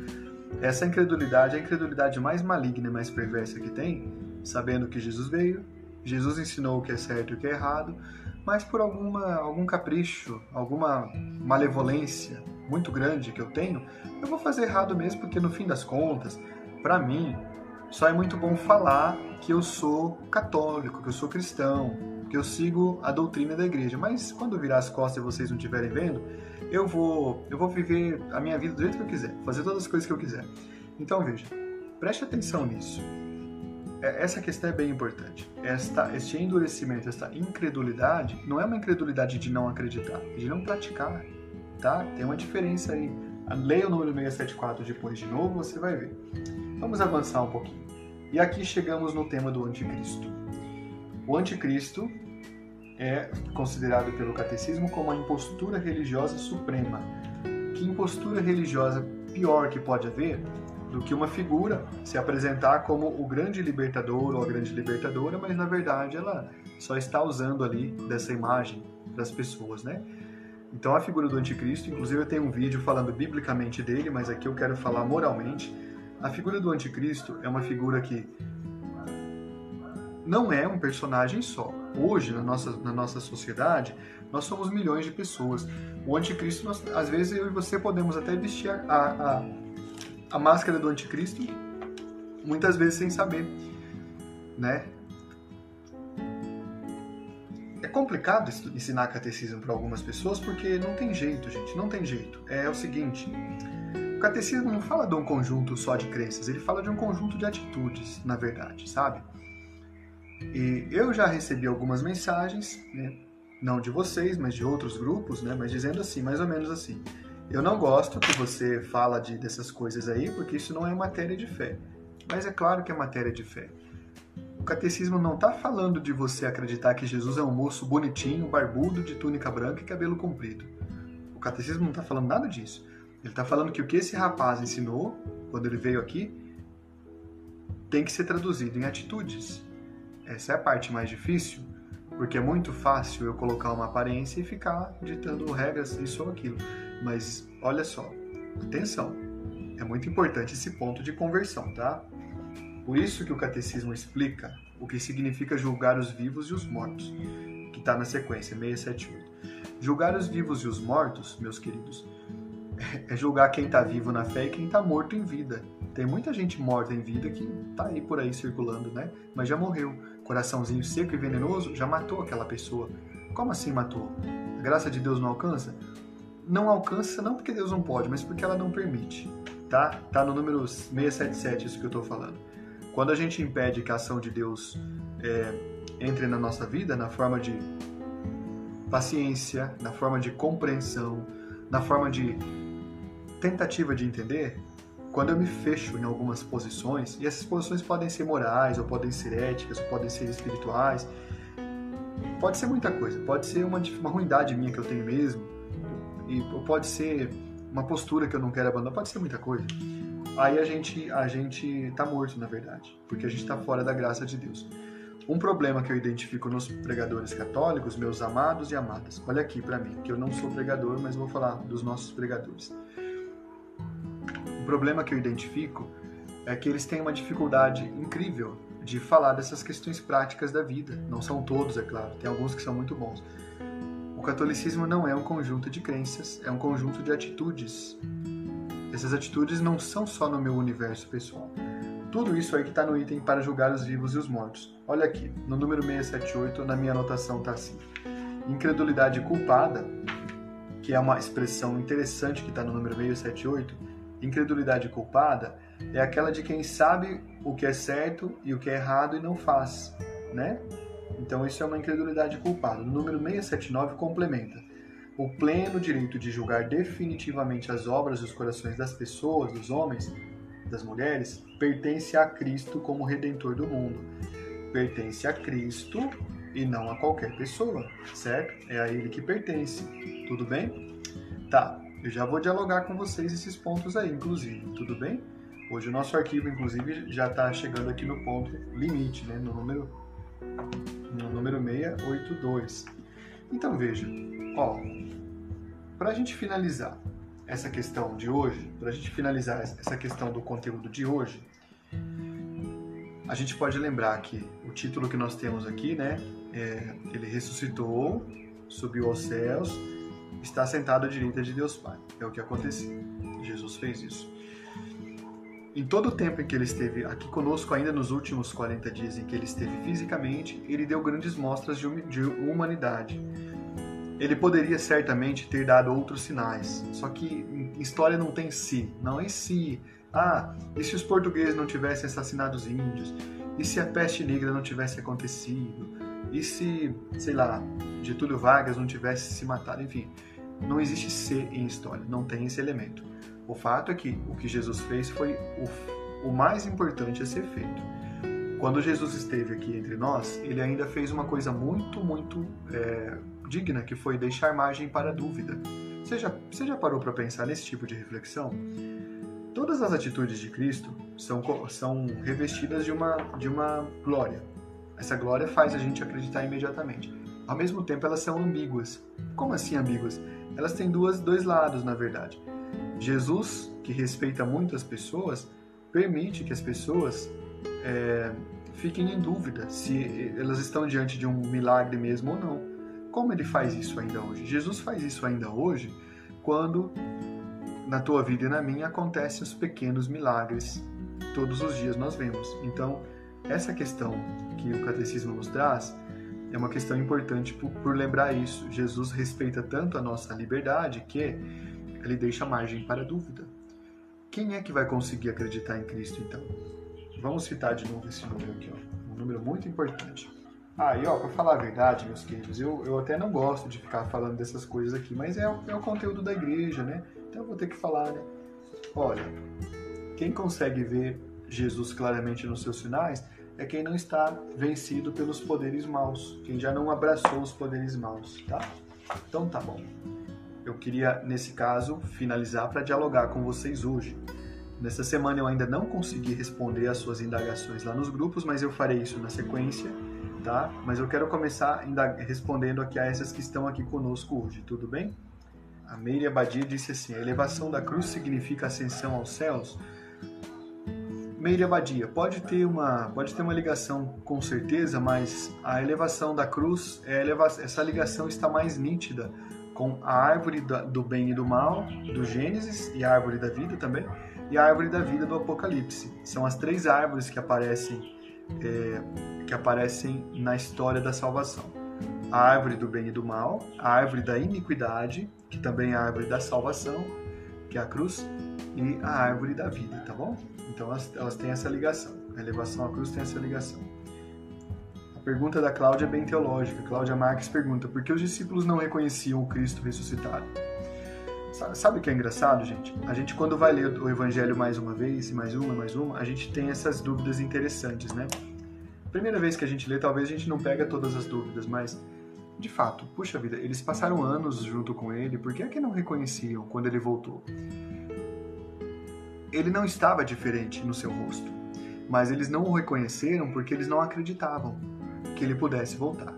Essa incredulidade é a incredulidade mais maligna e mais perversa que tem, sabendo que Jesus veio, Jesus ensinou o que é certo e o que é errado, mas por alguma, algum capricho, alguma malevolência muito grande que eu tenho, eu vou fazer errado mesmo, porque no fim das contas, para mim, só é muito bom falar que eu sou católico, que eu sou cristão, que eu sigo a doutrina da igreja. Mas quando virar as costas e vocês não estiverem vendo, eu vou, eu vou viver a minha vida do jeito que eu quiser, fazer todas as coisas que eu quiser. Então veja, preste atenção nisso. É, essa questão é bem importante. Esta, este endurecimento, esta incredulidade, não é uma incredulidade de não acreditar, de não praticar, tá? Tem uma diferença aí. Leia o número 674 depois de novo, você vai ver. Vamos avançar um pouquinho. E aqui chegamos no tema do anticristo. O anticristo é considerado pelo catecismo como a impostura religiosa suprema. Que impostura religiosa pior que pode haver do que uma figura se apresentar como o grande libertador ou a grande libertadora, mas na verdade ela só está usando ali dessa imagem das pessoas, né? Então a figura do anticristo, inclusive eu tenho um vídeo falando biblicamente dele, mas aqui eu quero falar moralmente a figura do anticristo é uma figura que não é um personagem só. Hoje, na nossa, na nossa sociedade, nós somos milhões de pessoas. O anticristo, nós, às vezes eu e você podemos até vestir a, a, a máscara do anticristo, muitas vezes sem saber, né? É complicado ensinar catecismo para algumas pessoas porque não tem jeito, gente, não tem jeito. É o seguinte, o catecismo não fala de um conjunto só de crenças, ele fala de um conjunto de atitudes, na verdade, sabe? E eu já recebi algumas mensagens, né? não de vocês, mas de outros grupos, né? mas dizendo assim, mais ou menos assim. Eu não gosto que você fala de, dessas coisas aí, porque isso não é matéria de fé. Mas é claro que é matéria de fé. O catecismo não está falando de você acreditar que Jesus é um moço bonitinho, barbudo, de túnica branca e cabelo comprido. O catecismo não está falando nada disso. Ele está falando que o que esse rapaz ensinou, quando ele veio aqui, tem que ser traduzido em atitudes. Essa é a parte mais difícil, porque é muito fácil eu colocar uma aparência e ficar ditando regras, isso ou aquilo. Mas olha só, atenção, é muito importante esse ponto de conversão, tá? Por isso que o catecismo explica o que significa julgar os vivos e os mortos, que está na sequência 678. Julgar os vivos e os mortos, meus queridos, é julgar quem está vivo na fé e quem está morto em vida. Tem muita gente morta em vida que está aí por aí circulando, né? Mas já morreu coraçãozinho seco e venenoso, já matou aquela pessoa. Como assim matou? A graça de Deus não alcança? Não alcança não porque Deus não pode, mas porque ela não permite. Tá? Tá no número 677 isso que eu estou falando. Quando a gente impede que a ação de Deus é, entre na nossa vida na forma de paciência, na forma de compreensão, na forma de tentativa de entender, quando eu me fecho em algumas posições, e essas posições podem ser morais, ou podem ser éticas, ou podem ser espirituais, pode ser muita coisa, pode ser uma, uma ruindade minha que eu tenho mesmo, e pode ser uma postura que eu não quero abandonar, pode ser muita coisa. Aí a gente a gente tá morto, na verdade, porque a gente está fora da graça de Deus. Um problema que eu identifico nos pregadores católicos, meus amados e amadas, olha aqui para mim, que eu não sou pregador, mas vou falar dos nossos pregadores problema que eu identifico é que eles têm uma dificuldade incrível de falar dessas questões práticas da vida. Não são todos, é claro, tem alguns que são muito bons. O catolicismo não é um conjunto de crenças, é um conjunto de atitudes. Essas atitudes não são só no meu universo pessoal. Tudo isso aí que está no item para julgar os vivos e os mortos. Olha aqui, no número 678, na minha anotação está assim. Incredulidade culpada, que é uma expressão interessante que está no número 678, Incredulidade culpada é aquela de quem sabe o que é certo e o que é errado e não faz, né? Então isso é uma incredulidade culpada. O número 679 complementa. O pleno direito de julgar definitivamente as obras e os corações das pessoas, dos homens, das mulheres, pertence a Cristo como redentor do mundo. Pertence a Cristo e não a qualquer pessoa, certo? É a ele que pertence. Tudo bem? Tá. Eu já vou dialogar com vocês esses pontos aí, inclusive, tudo bem? Hoje o nosso arquivo, inclusive, já está chegando aqui no ponto limite, né? no, número, no número 682. Então veja, ó, para a gente finalizar essa questão de hoje, para a gente finalizar essa questão do conteúdo de hoje, a gente pode lembrar que o título que nós temos aqui, né, é, ele ressuscitou, subiu aos céus está sentado à direita de Deus Pai. É o que aconteceu. Jesus fez isso. Em todo o tempo em que ele esteve aqui conosco, ainda nos últimos 40 dias em que ele esteve fisicamente, ele deu grandes mostras de humanidade. Ele poderia certamente ter dado outros sinais, só que história não tem si, não é si. Ah, e se os portugueses não tivessem assassinado os índios? E se a peste negra não tivesse acontecido? E se, sei lá, Getúlio Vargas não tivesse se matado? Enfim, não existe ser em história, não tem esse elemento. O fato é que o que Jesus fez foi o, o mais importante a ser feito. Quando Jesus esteve aqui entre nós, ele ainda fez uma coisa muito, muito é, digna, que foi deixar margem para dúvida. Você já, você já parou para pensar nesse tipo de reflexão? Todas as atitudes de Cristo são, são revestidas de uma, de uma glória. Essa glória faz a gente acreditar imediatamente. Ao mesmo tempo, elas são ambíguas. Como assim ambíguas? elas têm duas, dois lados, na verdade. Jesus, que respeita muito as pessoas, permite que as pessoas é, fiquem em dúvida se elas estão diante de um milagre mesmo ou não. Como ele faz isso ainda hoje? Jesus faz isso ainda hoje quando na tua vida e na minha acontecem os pequenos milagres. Todos os dias nós vemos. Então, essa questão que o catecismo nos traz é uma questão importante por, por lembrar isso. Jesus respeita tanto a nossa liberdade que ele deixa margem para dúvida. Quem é que vai conseguir acreditar em Cristo então? Vamos citar de novo esse número aqui, ó. um número muito importante. Ah, e ó, pra falar a verdade, meus queridos, eu, eu até não gosto de ficar falando dessas coisas aqui, mas é, é o conteúdo da igreja, né? Então eu vou ter que falar, né? Olha, quem consegue ver Jesus claramente nos seus sinais é quem não está vencido pelos poderes maus, quem já não abraçou os poderes maus, tá? Então tá bom. Eu queria, nesse caso, finalizar para dialogar com vocês hoje. Nessa semana eu ainda não consegui responder às suas indagações lá nos grupos, mas eu farei isso na sequência, tá? Mas eu quero começar respondendo aqui a essas que estão aqui conosco hoje, tudo bem? A Meire Abadia disse assim: a elevação da cruz significa ascensão aos céus? Meire Abadia, pode ter uma pode ter uma ligação com certeza, mas a elevação da cruz, é eleva essa ligação está mais nítida com a árvore do bem e do mal do Gênesis e a árvore da vida também e a árvore da vida do Apocalipse. São as três árvores que aparecem, é, que aparecem na história da salvação. A árvore do bem e do mal, a árvore da iniquidade, que também é a árvore da salvação, que é a cruz, e a árvore da vida, tá bom? Então elas, elas têm essa ligação. A elevação à cruz tem essa ligação. Pergunta da Cláudia é bem teológica. Cláudia Marques pergunta: por que os discípulos não reconheciam o Cristo ressuscitado? Sabe o que é engraçado, gente? A gente, quando vai ler o Evangelho mais uma vez, mais uma, mais uma, a gente tem essas dúvidas interessantes, né? Primeira vez que a gente lê, talvez a gente não pega todas as dúvidas, mas, de fato, puxa vida, eles passaram anos junto com ele, por que é que não reconheciam quando ele voltou? Ele não estava diferente no seu rosto, mas eles não o reconheceram porque eles não acreditavam que ele pudesse voltar.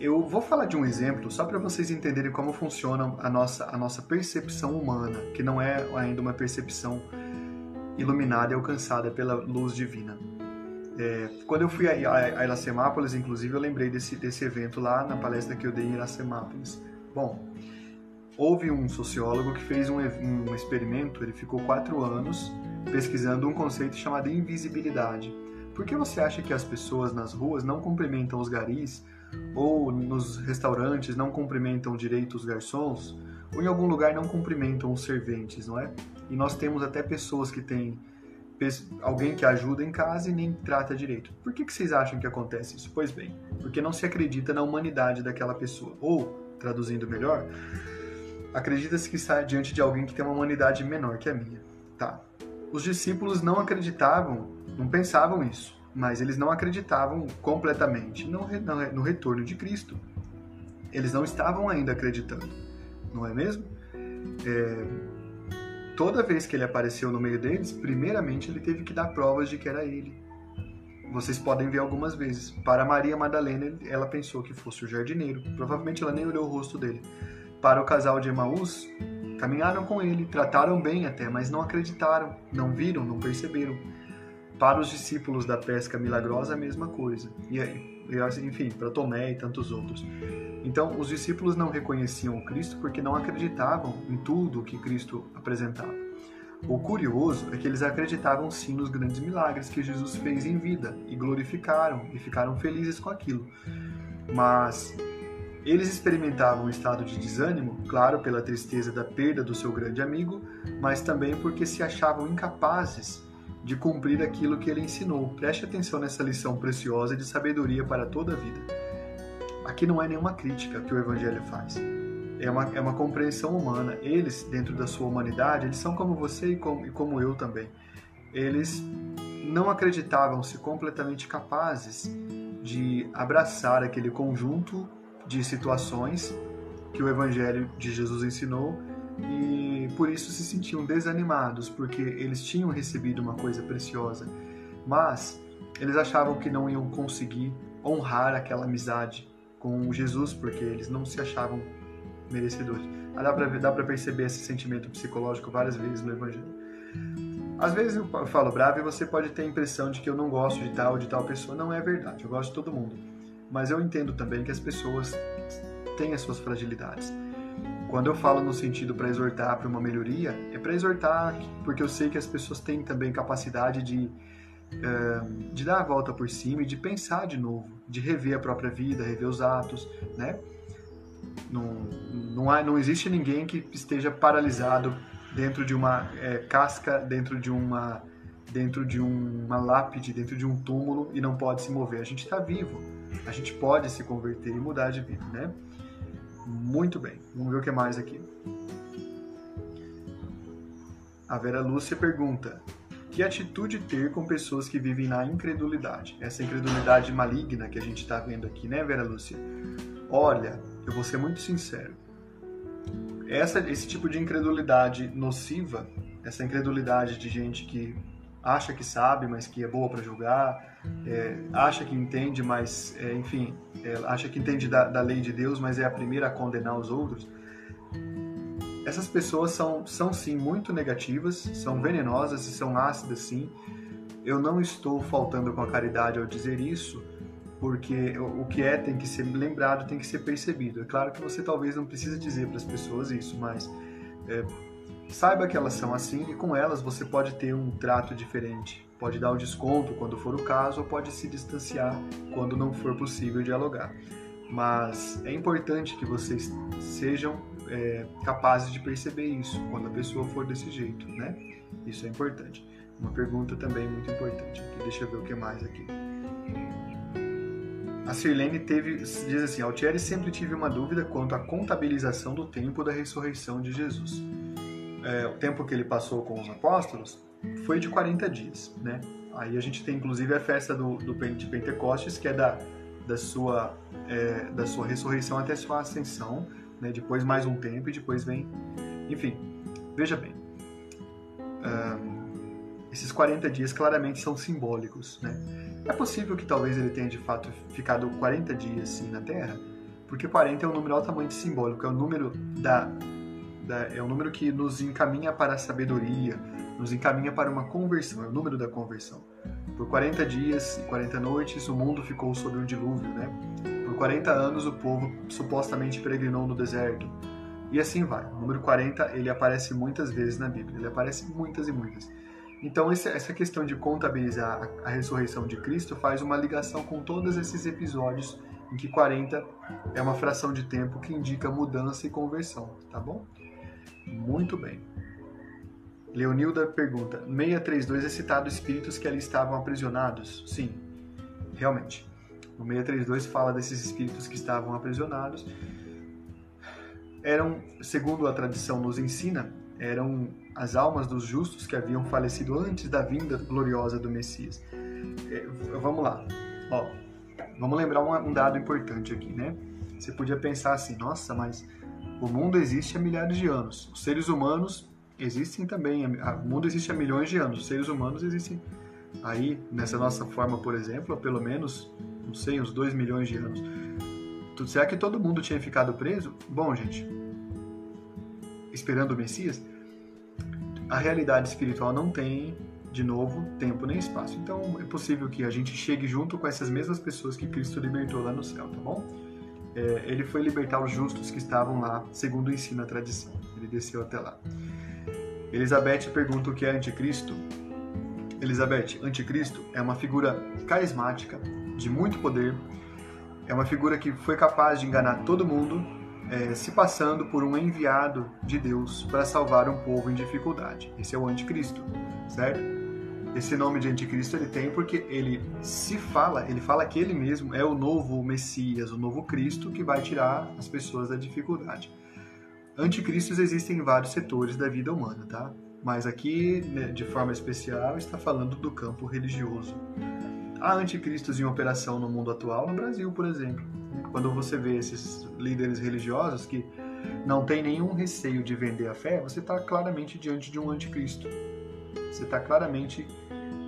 Eu vou falar de um exemplo só para vocês entenderem como funciona a nossa, a nossa percepção humana, que não é ainda uma percepção iluminada e alcançada pela luz divina. É, quando eu fui a, a, Iracemápolis, inclusive, eu lembrei desse, desse evento lá na palestra que eu dei em Iracemápolis. Bom, houve um sociólogo que fez um, um experimento, ele ficou quatro anos pesquisando um conceito chamado invisibilidade. Por que você acha que as pessoas nas ruas não cumprimentam os garis ou nos restaurantes não cumprimentam direito os garçons, ou em algum lugar não cumprimentam os serventes, não é? E nós temos até pessoas que têm alguém que ajuda em casa e nem trata direito. Por que, que vocês acham que acontece isso? Pois bem, porque não se acredita na humanidade daquela pessoa. Ou, traduzindo melhor, acredita-se que está diante de alguém que tem uma humanidade menor que a minha. Tá. Os discípulos não acreditavam, não pensavam isso mas eles não acreditavam completamente no, no retorno de Cristo. Eles não estavam ainda acreditando, não é mesmo? É, toda vez que ele apareceu no meio deles, primeiramente ele teve que dar provas de que era ele. Vocês podem ver algumas vezes. Para Maria Madalena, ela pensou que fosse o jardineiro. Provavelmente ela nem olhou o rosto dele. Para o casal de Emaús, caminharam com ele, trataram bem até, mas não acreditaram, não viram, não perceberam. Para os discípulos da pesca milagrosa, a mesma coisa. E, assim, enfim, para Tomé e tantos outros. Então, os discípulos não reconheciam o Cristo porque não acreditavam em tudo o que Cristo apresentava. O curioso é que eles acreditavam sim nos grandes milagres que Jesus fez em vida e glorificaram e ficaram felizes com aquilo. Mas eles experimentavam um estado de desânimo, claro, pela tristeza da perda do seu grande amigo, mas também porque se achavam incapazes de cumprir aquilo que ele ensinou. Preste atenção nessa lição preciosa de sabedoria para toda a vida. Aqui não é nenhuma crítica que o Evangelho faz. É uma, é uma compreensão humana. Eles, dentro da sua humanidade, eles são como você e como, e como eu também. Eles não acreditavam-se completamente capazes de abraçar aquele conjunto de situações que o Evangelho de Jesus ensinou e por isso se sentiam desanimados, porque eles tinham recebido uma coisa preciosa, mas eles achavam que não iam conseguir honrar aquela amizade com Jesus, porque eles não se achavam merecedores. Dá para dá perceber esse sentimento psicológico várias vezes no Evangelho. Às vezes eu falo bravo e você pode ter a impressão de que eu não gosto de tal ou de tal pessoa. Não é verdade, eu gosto de todo mundo. Mas eu entendo também que as pessoas têm as suas fragilidades. Quando eu falo no sentido para exortar para uma melhoria, é para exortar porque eu sei que as pessoas têm também capacidade de, uh, de dar a volta por cima e de pensar de novo, de rever a própria vida, rever os atos, né? Não, não, há, não existe ninguém que esteja paralisado dentro de uma é, casca, dentro de uma dentro de uma lápide, dentro de um túmulo e não pode se mover. A gente está vivo, a gente pode se converter e mudar de vida, né? Muito bem, vamos ver o que mais aqui. A Vera Lúcia pergunta: Que atitude ter com pessoas que vivem na incredulidade? Essa incredulidade maligna que a gente está vendo aqui, né, Vera Lúcia? Olha, eu vou ser muito sincero. Essa, esse tipo de incredulidade nociva, essa incredulidade de gente que acha que sabe, mas que é boa para julgar, é, acha que entende, mas, é, enfim, é, acha que entende da, da, lei de Deus, mas é a primeira a condenar os outros. Essas pessoas são, são sim muito negativas, são venenosas e são ácidas sim. Eu não estou faltando com a caridade ao dizer isso, porque o que é tem que ser lembrado, tem que ser percebido. É claro que você talvez não precise dizer para as pessoas isso, mas é, Saiba que elas são assim e com elas você pode ter um trato diferente. Pode dar o desconto quando for o caso ou pode se distanciar quando não for possível dialogar. Mas é importante que vocês sejam é, capazes de perceber isso quando a pessoa for desse jeito, né? Isso é importante. Uma pergunta também muito importante aqui. Deixa eu ver o que mais aqui. A Sirlene teve, diz assim, Altieri sempre tive uma dúvida quanto à contabilização do tempo da ressurreição de Jesus é, o tempo que ele passou com os apóstolos foi de 40 dias, né? Aí a gente tem inclusive a festa do, do de Pentecostes, que é da, da, sua, é, da sua ressurreição até sua ascensão, né? Depois mais um tempo e depois vem... Enfim, veja bem. Um, esses 40 dias claramente são simbólicos, né? É possível que talvez ele tenha de fato ficado 40 dias sim na Terra, porque 40 é um número altamente simbólico, é o número da é o número que nos encaminha para a sabedoria, nos encaminha para uma conversão, é o número da conversão. Por 40 dias e 40 noites o mundo ficou sob um dilúvio, né? Por 40 anos o povo supostamente peregrinou no deserto. E assim vai. O número 40 ele aparece muitas vezes na Bíblia, ele aparece muitas e muitas. Então essa questão de contabilizar a ressurreição de Cristo faz uma ligação com todos esses episódios em que 40 é uma fração de tempo que indica mudança e conversão, tá bom? Muito bem. Leonilda pergunta: 632 é citado espíritos que ali estavam aprisionados? Sim, realmente. O 632 fala desses espíritos que estavam aprisionados. Eram, segundo a tradição nos ensina, eram as almas dos justos que haviam falecido antes da vinda gloriosa do Messias. É, vamos lá. Ó, vamos lembrar um dado importante aqui, né? Você podia pensar assim: nossa, mas o mundo existe há milhares de anos. Os seres humanos existem também. O mundo existe há milhões de anos. Os seres humanos existem aí, nessa nossa forma, por exemplo, há pelo menos, não sei, uns 2 milhões de anos. Será que todo mundo tinha ficado preso? Bom, gente, esperando o Messias, a realidade espiritual não tem, de novo, tempo nem espaço. Então é possível que a gente chegue junto com essas mesmas pessoas que Cristo libertou lá no céu, tá bom? É, ele foi libertar os justos que estavam lá, segundo o ensino a tradição. Ele desceu até lá. Elizabeth pergunta o que é anticristo. Elizabeth, anticristo é uma figura carismática, de muito poder, é uma figura que foi capaz de enganar todo mundo, é, se passando por um enviado de Deus para salvar um povo em dificuldade. Esse é o anticristo, certo? Esse nome de anticristo ele tem porque ele se fala, ele fala que ele mesmo é o novo Messias, o novo Cristo que vai tirar as pessoas da dificuldade. Anticristos existem em vários setores da vida humana, tá? Mas aqui, né, de forma especial, está falando do campo religioso. Há anticristos em operação no mundo atual, no Brasil, por exemplo. Quando você vê esses líderes religiosos que não têm nenhum receio de vender a fé, você está claramente diante de um anticristo. Você está claramente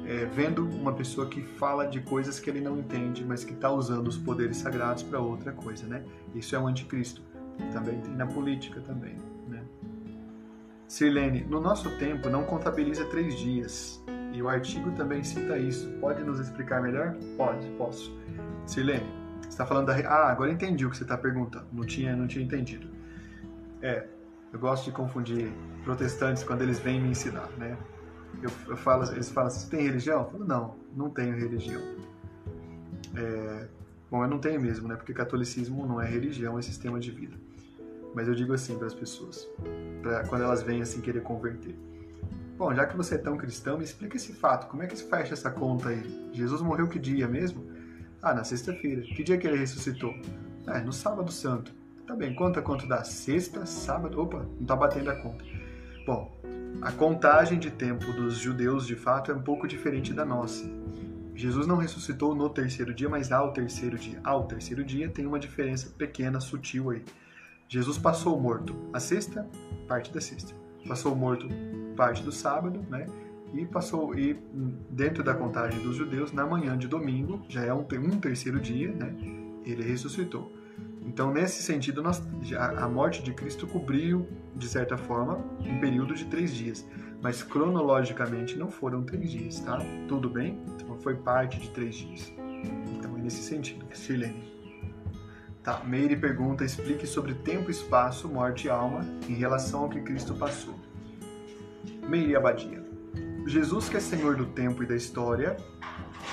é, vendo uma pessoa que fala de coisas que ele não entende, mas que está usando os poderes sagrados para outra coisa, né? Isso é um anticristo. Também tem na política também, né? Sirlene, no nosso tempo não contabiliza três dias. E o artigo também cita isso. Pode nos explicar melhor? Pode, posso. Sirlene, você está falando da. Ah, agora entendi o que você está perguntando. Não tinha, não tinha entendido. É, eu gosto de confundir protestantes quando eles vêm me ensinar, né? Eu, eu falo, eles falam assim, tem religião? Eu falo, não, não tenho religião. É, bom, eu não tenho mesmo, né? Porque catolicismo não é religião, é sistema de vida. Mas eu digo assim para as pessoas, para quando elas vêm assim querer converter. Bom, já que você é tão cristão, me explica esse fato. Como é que se fecha essa conta aí? Jesus morreu que dia mesmo? Ah, na sexta-feira. Que dia que ele ressuscitou? Ah, no sábado santo. Tá bem, conta quanto dá? Sexta, sábado. Opa, não tá batendo a conta. Bom, a contagem de tempo dos judeus de fato é um pouco diferente da nossa. Jesus não ressuscitou no terceiro dia, mas ao terceiro dia. Ao terceiro dia tem uma diferença pequena, sutil aí. Jesus passou morto a sexta, parte da sexta. Passou morto parte do sábado, né? E passou e dentro da contagem dos judeus na manhã de domingo, já é um, um terceiro dia, né? Ele ressuscitou. Então, nesse sentido, nós, a morte de Cristo cobriu, de certa forma, um período de três dias. Mas cronologicamente não foram três dias, tá? Tudo bem? Então, foi parte de três dias. Então, é nesse sentido. Silene. Tá, Meire pergunta, explique sobre tempo, espaço, morte e alma em relação ao que Cristo passou. Meire Abadia. Jesus, que é Senhor do tempo e da história,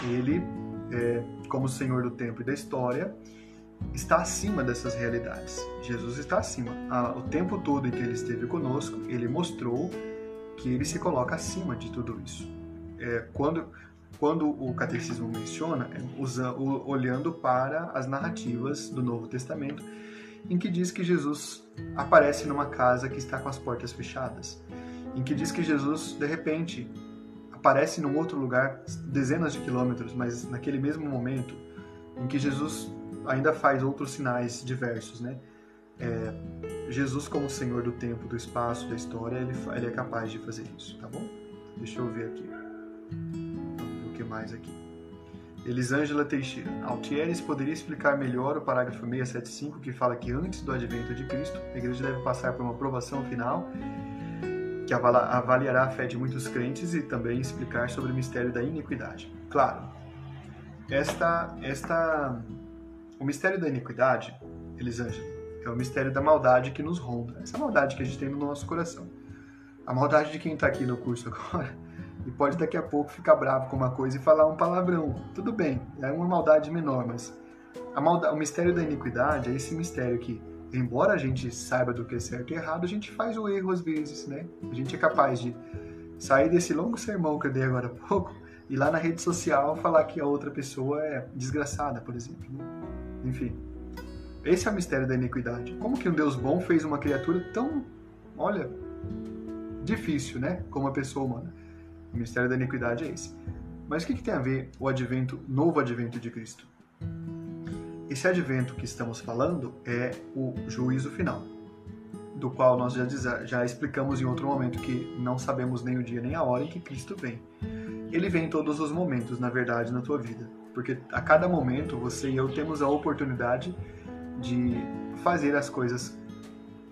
ele, é, como Senhor do tempo e da história, está acima dessas realidades. Jesus está acima. O tempo todo em que ele esteve conosco, ele mostrou que ele se coloca acima de tudo isso. É, quando, quando o catecismo menciona, é, usa, olhando para as narrativas do Novo Testamento, em que diz que Jesus aparece numa casa que está com as portas fechadas, em que diz que Jesus, de repente, aparece num outro lugar, dezenas de quilômetros, mas naquele mesmo momento, em que Jesus ainda faz outros sinais diversos, né? É, Jesus como Senhor do tempo, do espaço, da história, ele, ele é capaz de fazer isso, tá bom? Deixa eu ver aqui. Ver o que mais aqui. Elisângela Teixeira. Altieres poderia explicar melhor o parágrafo 675 que fala que antes do advento de Cristo, a igreja deve passar por uma aprovação final que avaliará a fé de muitos crentes e também explicar sobre o mistério da iniquidade. Claro, esta, esta o mistério da iniquidade, Elisângela, é o mistério da maldade que nos ronda. Essa maldade que a gente tem no nosso coração. A maldade de quem está aqui no curso agora e pode daqui a pouco ficar bravo com uma coisa e falar um palavrão. Tudo bem, é uma maldade menor, mas maldade, o mistério da iniquidade é esse mistério que, embora a gente saiba do que é certo e errado, a gente faz o erro às vezes, né? A gente é capaz de sair desse longo sermão que eu dei agora há pouco e lá na rede social falar que a outra pessoa é desgraçada, por exemplo. Né? Enfim, esse é o mistério da iniquidade. Como que um Deus bom fez uma criatura tão, olha, difícil, né? Como a pessoa humana. O mistério da iniquidade é esse. Mas o que, que tem a ver o advento, novo advento de Cristo? Esse advento que estamos falando é o juízo final, do qual nós já, já explicamos em outro momento que não sabemos nem o dia nem a hora em que Cristo vem. Ele vem em todos os momentos, na verdade, na tua vida porque a cada momento você e eu temos a oportunidade de fazer as coisas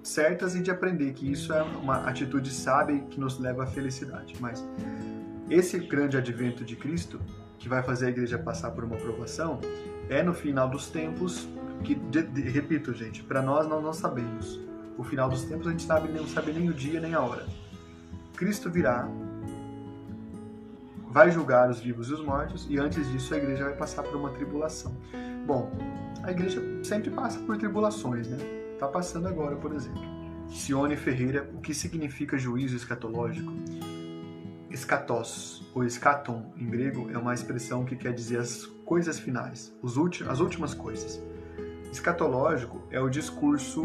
certas e de aprender que isso é uma atitude sábia que nos leva à felicidade. Mas esse grande advento de Cristo, que vai fazer a igreja passar por uma provação, é no final dos tempos que, de, de, repito, gente, para nós nós não sabemos. O final dos tempos a gente sabe, não sabe nem o dia nem a hora. Cristo virá vai julgar os vivos e os mortos, e antes disso a igreja vai passar por uma tribulação. Bom, a igreja sempre passa por tribulações, né? Está passando agora, por exemplo. Sione Ferreira, o que significa juízo escatológico? Escatos, ou escaton em grego, é uma expressão que quer dizer as coisas finais, as últimas coisas. Escatológico é o discurso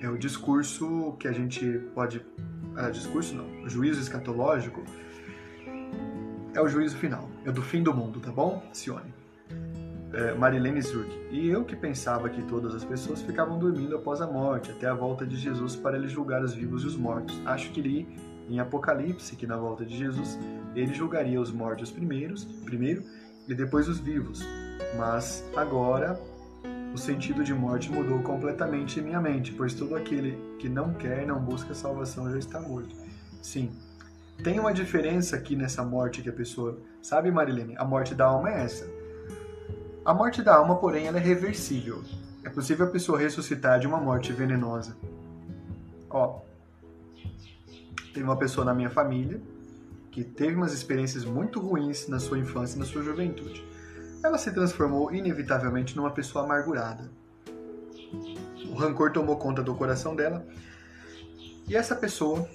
é o discurso que a gente pode ah, discurso não, juízo escatológico é o juízo final, é do fim do mundo, tá bom, Sione? É, Marilene Zurk. E eu que pensava que todas as pessoas ficavam dormindo após a morte, até a volta de Jesus para ele julgar os vivos e os mortos. Acho que li em Apocalipse que na volta de Jesus ele julgaria os mortos primeiros, primeiro e depois os vivos. Mas agora o sentido de morte mudou completamente em minha mente, pois todo aquele que não quer não busca salvação já está morto. Sim, tem uma diferença aqui nessa morte que a pessoa. Sabe, Marilene? A morte da alma é essa. A morte da alma, porém, ela é reversível. É possível a pessoa ressuscitar de uma morte venenosa. Ó, tem uma pessoa na minha família que teve umas experiências muito ruins na sua infância e na sua juventude. Ela se transformou inevitavelmente numa pessoa amargurada. O rancor tomou conta do coração dela e essa pessoa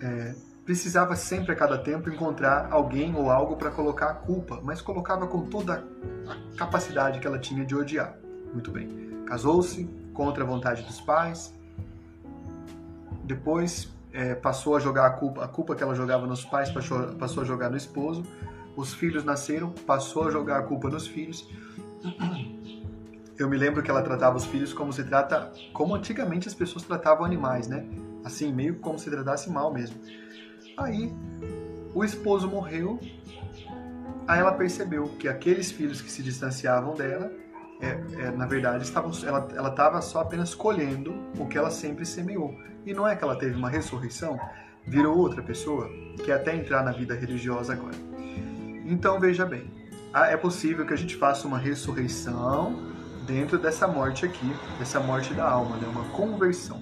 é, precisava sempre a cada tempo encontrar alguém ou algo para colocar a culpa, mas colocava com toda a capacidade que ela tinha de odiar. Muito bem. Casou-se contra a vontade dos pais. Depois é, passou a jogar a culpa, a culpa que ela jogava nos pais passou, passou a jogar no esposo. Os filhos nasceram, passou a jogar a culpa nos filhos. Eu me lembro que ela tratava os filhos como se trata, como antigamente as pessoas tratavam animais, né? Assim, meio como se tratasse mal mesmo. Aí, o esposo morreu. Aí ela percebeu que aqueles filhos que se distanciavam dela é, é, na verdade, estavam, ela estava só apenas colhendo o que ela sempre semeou. E não é que ela teve uma ressurreição, virou outra pessoa, que até entrar na vida religiosa agora. Então veja bem, é possível que a gente faça uma ressurreição dentro dessa morte aqui, dessa morte da alma, né? uma conversão.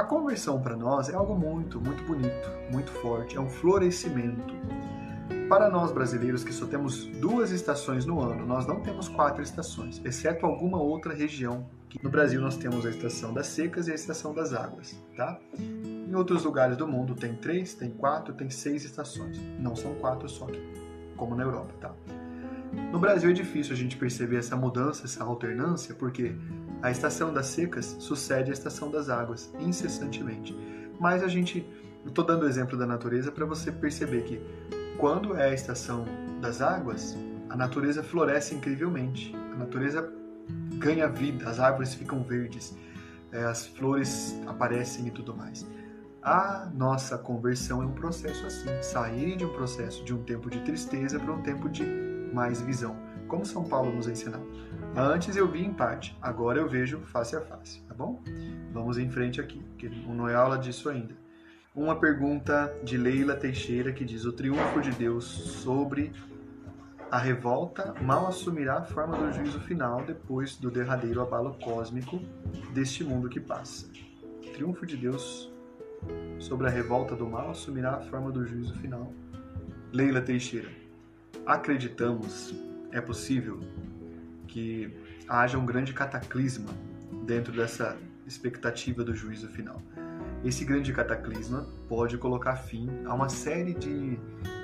A conversão para nós é algo muito, muito bonito, muito forte, é um florescimento para nós brasileiros que só temos duas estações no ano, nós não temos quatro estações, exceto alguma outra região. No Brasil nós temos a estação das secas e a estação das águas, tá? Em outros lugares do mundo tem três, tem quatro, tem seis estações. Não são quatro só como na Europa, tá? No Brasil é difícil a gente perceber essa mudança, essa alternância, porque a estação das secas sucede à estação das águas incessantemente. Mas a gente, estou dando o exemplo da natureza para você perceber que quando é a estação das águas, a natureza floresce incrivelmente. A natureza ganha vida, as árvores ficam verdes, é, as flores aparecem e tudo mais. A nossa conversão é um processo assim, sair de um processo de um tempo de tristeza para um tempo de mais visão, como São Paulo nos ensinou. Antes eu vi em parte, agora eu vejo face a face, tá bom? Vamos em frente aqui, porque não é aula disso ainda. Uma pergunta de Leila Teixeira que diz: O triunfo de Deus sobre a revolta mal assumirá a forma do juízo final depois do derradeiro abalo cósmico deste mundo que passa. O triunfo de Deus sobre a revolta do mal assumirá a forma do juízo final. Leila Teixeira. Acreditamos, é possível que haja um grande cataclisma dentro dessa expectativa do juízo final. Esse grande cataclisma pode colocar fim a uma série de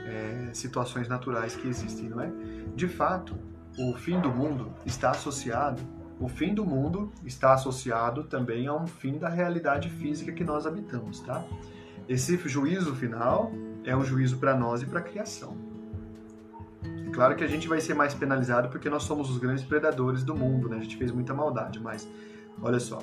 é, situações naturais que existem, não é? De fato, o fim do mundo está associado, o fim do mundo está associado também a um fim da realidade física que nós habitamos, tá? Esse juízo final é um juízo para nós e para a criação. Claro que a gente vai ser mais penalizado porque nós somos os grandes predadores do mundo, né? A gente fez muita maldade, mas olha só,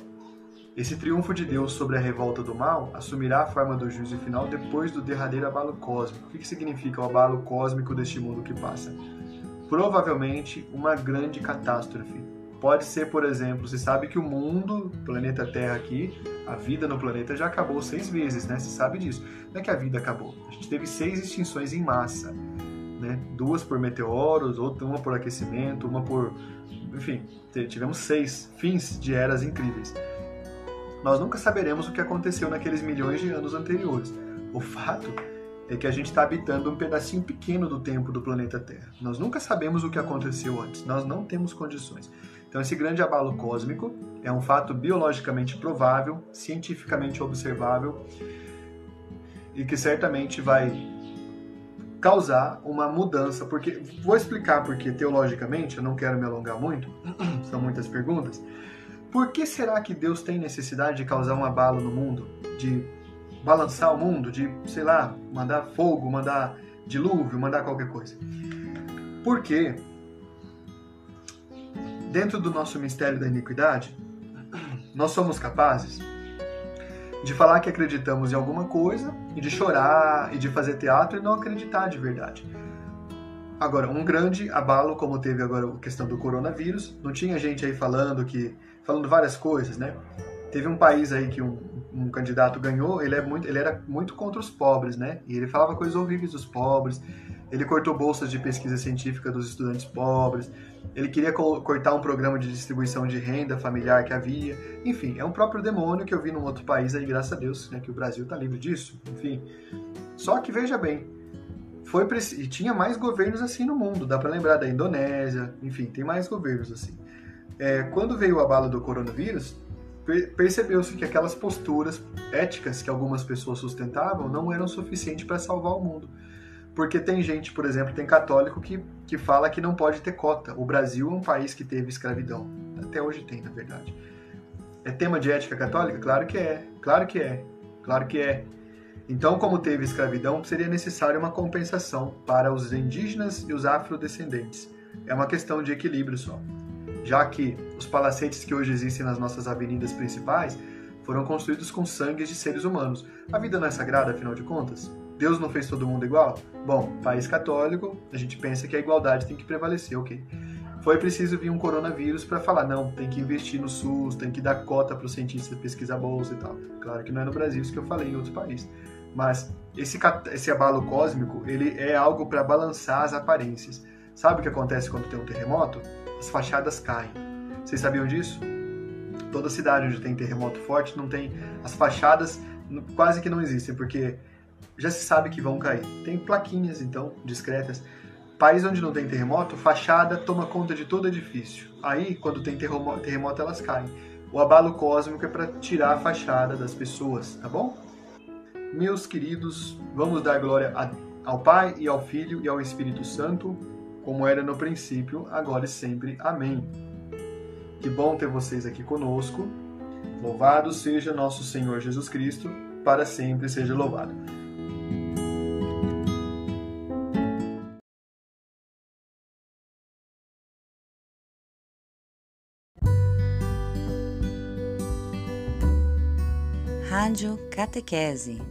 esse triunfo de Deus sobre a revolta do mal assumirá a forma do juízo final depois do derradeiro abalo cósmico. O que significa o abalo cósmico deste mundo que passa? Provavelmente uma grande catástrofe. Pode ser, por exemplo, você sabe que o mundo, planeta Terra aqui, a vida no planeta já acabou seis vezes, né? Você sabe disso. Não é que a vida acabou. A gente teve seis extinções em massa, né? Duas por meteoros, outra uma por aquecimento, uma por, enfim, tivemos seis fins de eras incríveis. Nós nunca saberemos o que aconteceu naqueles milhões de anos anteriores. O fato é que a gente está habitando um pedacinho pequeno do tempo do planeta Terra. Nós nunca sabemos o que aconteceu antes, nós não temos condições. Então, esse grande abalo cósmico é um fato biologicamente provável, cientificamente observável e que certamente vai causar uma mudança, porque vou explicar porque teologicamente, eu não quero me alongar muito, são muitas perguntas, por que será que Deus tem necessidade de causar um abalo no mundo? De balançar o mundo? De, sei lá, mandar fogo, mandar dilúvio, mandar qualquer coisa? Porque dentro do nosso mistério da iniquidade, nós somos capazes de falar que acreditamos em alguma coisa e de chorar e de fazer teatro e não acreditar de verdade. Agora, um grande abalo, como teve agora a questão do coronavírus, não tinha gente aí falando que falando várias coisas, né? Teve um país aí que um, um candidato ganhou, ele, é muito, ele era muito contra os pobres, né? E ele falava coisas horríveis dos pobres, ele cortou bolsas de pesquisa científica dos estudantes pobres, ele queria cortar um programa de distribuição de renda familiar que havia. Enfim, é um próprio demônio que eu vi num outro país aí, graças a Deus, né, que o Brasil está livre disso. Enfim, só que veja bem, foi e tinha mais governos assim no mundo. Dá para lembrar da Indonésia, enfim, tem mais governos assim. É, quando veio o abalo do coronavírus, percebeu-se que aquelas posturas éticas que algumas pessoas sustentavam não eram suficientes para salvar o mundo. Porque tem gente, por exemplo, tem católico que, que fala que não pode ter cota. O Brasil é um país que teve escravidão. Até hoje tem, na verdade. É tema de ética católica? Claro que é. Claro que é. Claro que é. Então, como teve escravidão, seria necessária uma compensação para os indígenas e os afrodescendentes. É uma questão de equilíbrio só. Já que os palacetes que hoje existem nas nossas avenidas principais foram construídos com sangue de seres humanos. A vida não é sagrada, afinal de contas? Deus não fez todo mundo igual? Bom, país católico, a gente pensa que a igualdade tem que prevalecer, ok. Foi preciso vir um coronavírus para falar, não, tem que investir no SUS, tem que dar cota para os cientistas pesquisar bolsa e tal. Claro que não é no Brasil, isso que eu falei em outros países. Mas esse, esse abalo cósmico, ele é algo para balançar as aparências. Sabe o que acontece quando tem um terremoto? As fachadas caem. Vocês sabiam disso? Toda cidade onde tem terremoto forte não tem as fachadas quase que não existem, porque já se sabe que vão cair. Tem plaquinhas, então, discretas. País onde não tem terremoto, fachada toma conta de todo edifício. Aí, quando tem terremoto, elas caem. O abalo cósmico é para tirar a fachada das pessoas, tá bom? Meus queridos, vamos dar glória ao Pai e ao Filho e ao Espírito Santo, como era no princípio, agora e sempre. Amém. Que bom ter vocês aqui conosco. Louvado seja nosso Senhor Jesus Cristo, para sempre seja louvado. Rádio Catequese.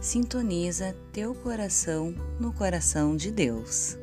Sintoniza teu coração no coração de Deus.